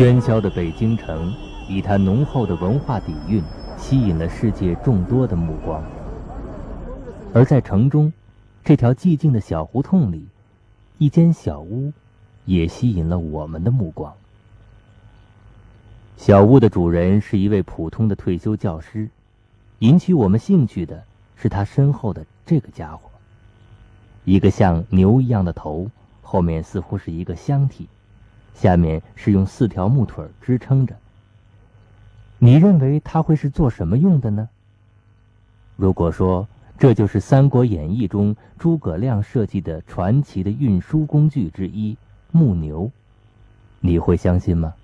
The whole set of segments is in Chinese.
喧嚣的北京城，以它浓厚的文化底蕴，吸引了世界众多的目光。而在城中，这条寂静的小胡同里，一间小屋，也吸引了我们的目光。小屋的主人是一位普通的退休教师，引起我们兴趣的是他身后的这个家伙。一个像牛一样的头，后面似乎是一个箱体。下面是用四条木腿支撑着。你认为它会是做什么用的呢？如果说这就是《三国演义》中诸葛亮设计的传奇的运输工具之一——木牛，你会相信吗？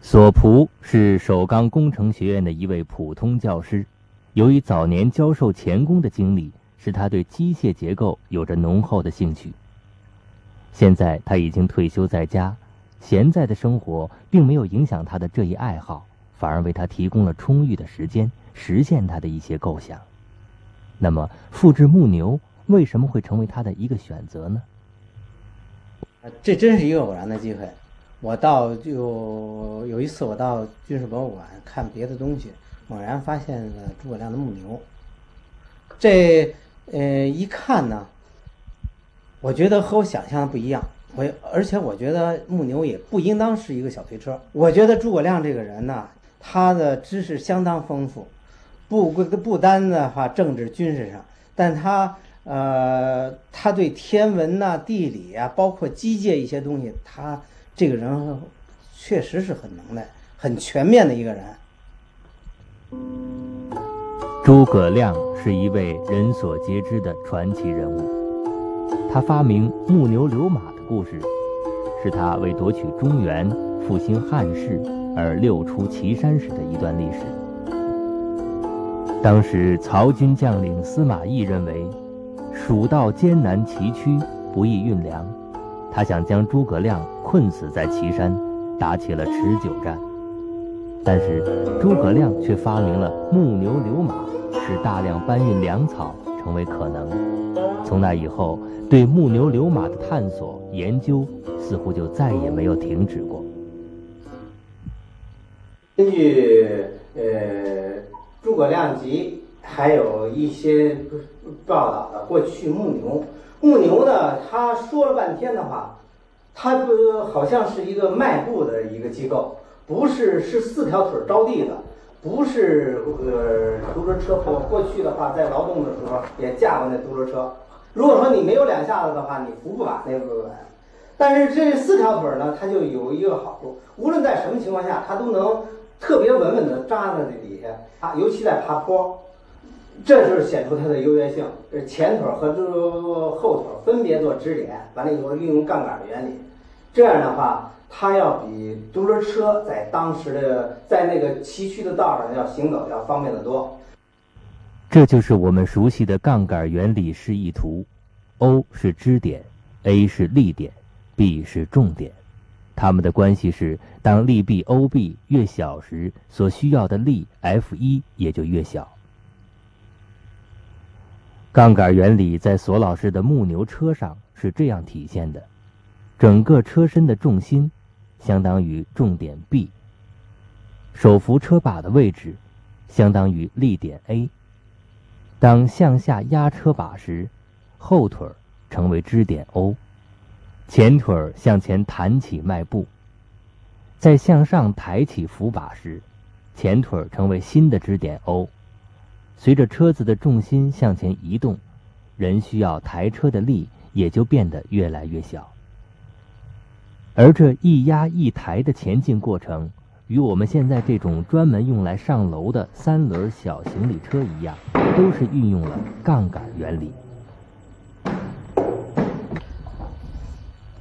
索仆是首钢工程学院的一位普通教师，由于早年教授钳工的经历。使他对机械结构有着浓厚的兴趣。现在他已经退休在家，闲在的生活并没有影响他的这一爱好，反而为他提供了充裕的时间实现他的一些构想。那么，复制木牛为什么会成为他的一个选择呢？这真是一个偶然的机会。我到就有一次，我到军事博物馆看别的东西，猛然发现了诸葛亮的木牛。这。呃，一看呢，我觉得和我想象的不一样。我而且我觉得木牛也不应当是一个小推车。我觉得诸葛亮这个人呢，他的知识相当丰富，不不不单的话政治军事上，但他呃，他对天文呐、地理啊，包括机械一些东西，他这个人确实是很能耐、很全面的一个人。诸葛亮。是一位人所皆知的传奇人物。他发明木牛流马的故事，是他为夺取中原、复兴汉室而六出祁山时的一段历史。当时曹军将领司马懿认为，蜀道艰难崎岖，不易运粮，他想将诸葛亮困死在祁山，打起了持久战。但是诸葛亮却发明了木牛流马。使大量搬运粮草成为可能。从那以后，对木牛流马的探索研究似乎就再也没有停止过。根据呃《诸葛亮集》还有一些报道的，过去木牛木牛呢，他说了半天的话，它不好像是一个卖布的一个机构，不是是四条腿着地的。不是呃，独轮车。我过去的话，在劳动的时候也驾过那独轮车。如果说你没有两下子的话，你扶不把那个稳。但是这四条腿呢，它就有一个好处，无论在什么情况下，它都能特别稳稳地扎在那底下。啊，尤其在爬坡，这就是显出它的优越性。这前腿和这后腿分别做支点，完了以后运用杠杆的原理，这样的话。它要比独轮车在当时的在那个崎岖的道上要行走要方便得多。这就是我们熟悉的杠杆原理示意图：O 是支点，A 是力点，B 是重点。它们的关系是，当力臂 OB 越小时，所需要的力 F1 也就越小。杠杆原理在索老师的木牛车上是这样体现的：整个车身的重心。相当于重点 B，手扶车把的位置相当于力点 A。当向下压车把时，后腿成为支点 O，前腿向前弹起迈步。在向上抬起扶把时，前腿成为新的支点 O。随着车子的重心向前移动，人需要抬车的力也就变得越来越小。而这一压一抬的前进过程，与我们现在这种专门用来上楼的三轮小行李车一样，都是运用了杠杆原理，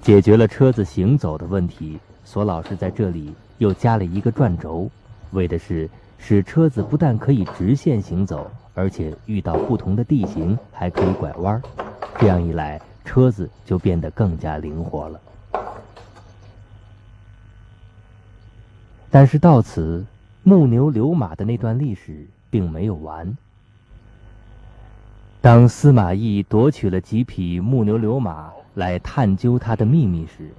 解决了车子行走的问题。索老师在这里又加了一个转轴，为的是使车子不但可以直线行走，而且遇到不同的地形还可以拐弯。这样一来，车子就变得更加灵活了。但是到此，木牛流马的那段历史并没有完。当司马懿夺取了几匹木牛流马来探究他的秘密时，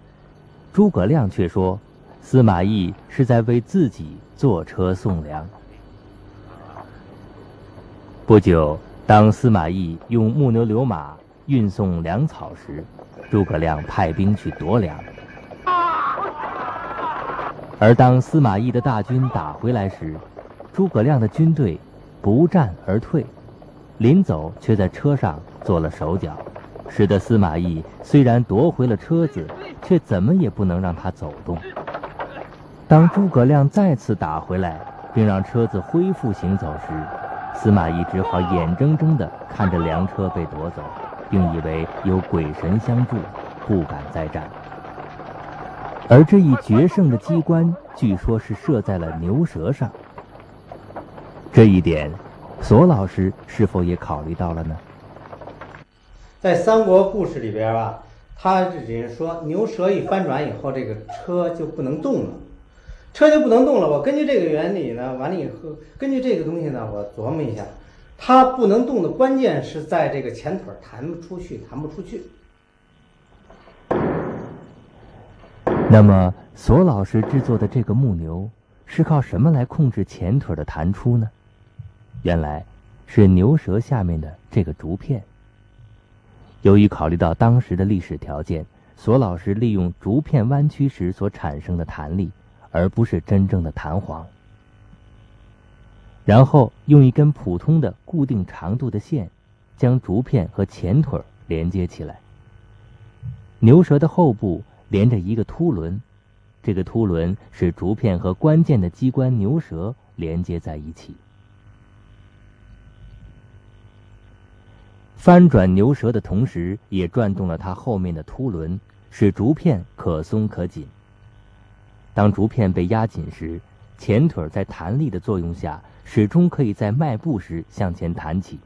诸葛亮却说，司马懿是在为自己坐车送粮。不久，当司马懿用木牛流马运送粮草时，诸葛亮派兵去夺粮。而当司马懿的大军打回来时，诸葛亮的军队不战而退，临走却在车上做了手脚，使得司马懿虽然夺回了车子，却怎么也不能让他走动。当诸葛亮再次打回来，并让车子恢复行走时，司马懿只好眼睁睁地看着粮车被夺走，并以为有鬼神相助，不敢再战。而这一决胜的机关，据说是设在了牛舌上。这一点，索老师是否也考虑到了呢？在三国故事里边吧，他只是说牛舌一翻转以后，这个车就不能动了，车就不能动了。我根据这个原理呢，完了以后，根据这个东西呢，我琢磨一下，它不能动的关键是在这个前腿弹不出去，弹不出去。那么，索老师制作的这个木牛是靠什么来控制前腿的弹出呢？原来是牛舌下面的这个竹片。由于考虑到当时的历史条件，索老师利用竹片弯曲时所产生的弹力，而不是真正的弹簧。然后用一根普通的固定长度的线，将竹片和前腿连接起来。牛舌的后部连着一个凸轮，这个凸轮使竹片和关键的机关牛舌连接在一起。翻转牛舌的同时，也转动了它后面的凸轮，使竹片可松可紧。当竹片被压紧时，前腿在弹力的作用下，始终可以在迈步时向前弹起。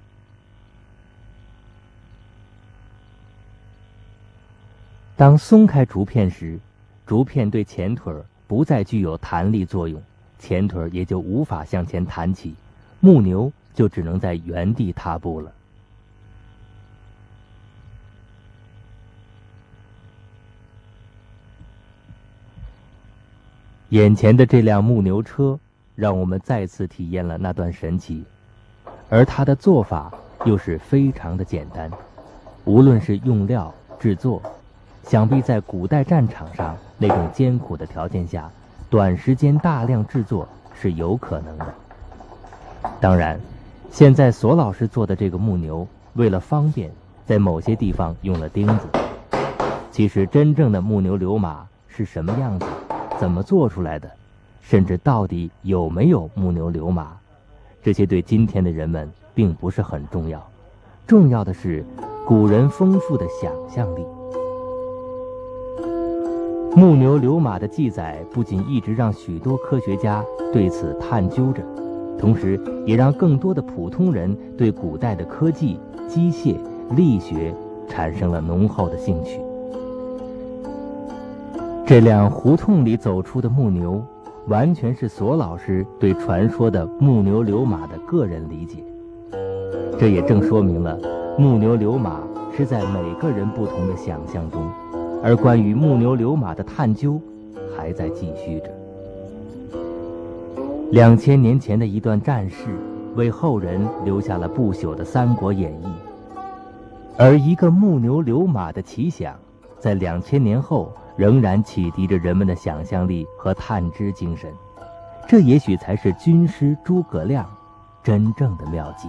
当松开竹片时，竹片对前腿不再具有弹力作用，前腿也就无法向前弹起，木牛就只能在原地踏步了。眼前的这辆木牛车，让我们再次体验了那段神奇，而它的做法又是非常的简单。无论是用料、制作，想必在古代战场上那种艰苦的条件下，短时间大量制作是有可能的。当然，现在索老师做的这个木牛，为了方便，在某些地方用了钉子。其实，真正的木牛流马是什么样子？怎么做出来的？甚至到底有没有木牛流马？这些对今天的人们并不是很重要。重要的是古人丰富的想象力。木牛流马的记载不仅一直让许多科学家对此探究着，同时也让更多的普通人对古代的科技、机械、力学产生了浓厚的兴趣。这辆胡同里走出的木牛，完全是索老师对传说的木牛流马的个人理解。这也正说明了，木牛流马是在每个人不同的想象中，而关于木牛流马的探究还在继续着。两千年前的一段战事，为后人留下了不朽的《三国演义》，而一个木牛流马的奇想，在两千年后。仍然启迪着人们的想象力和探知精神，这也许才是军师诸葛亮真正的妙计。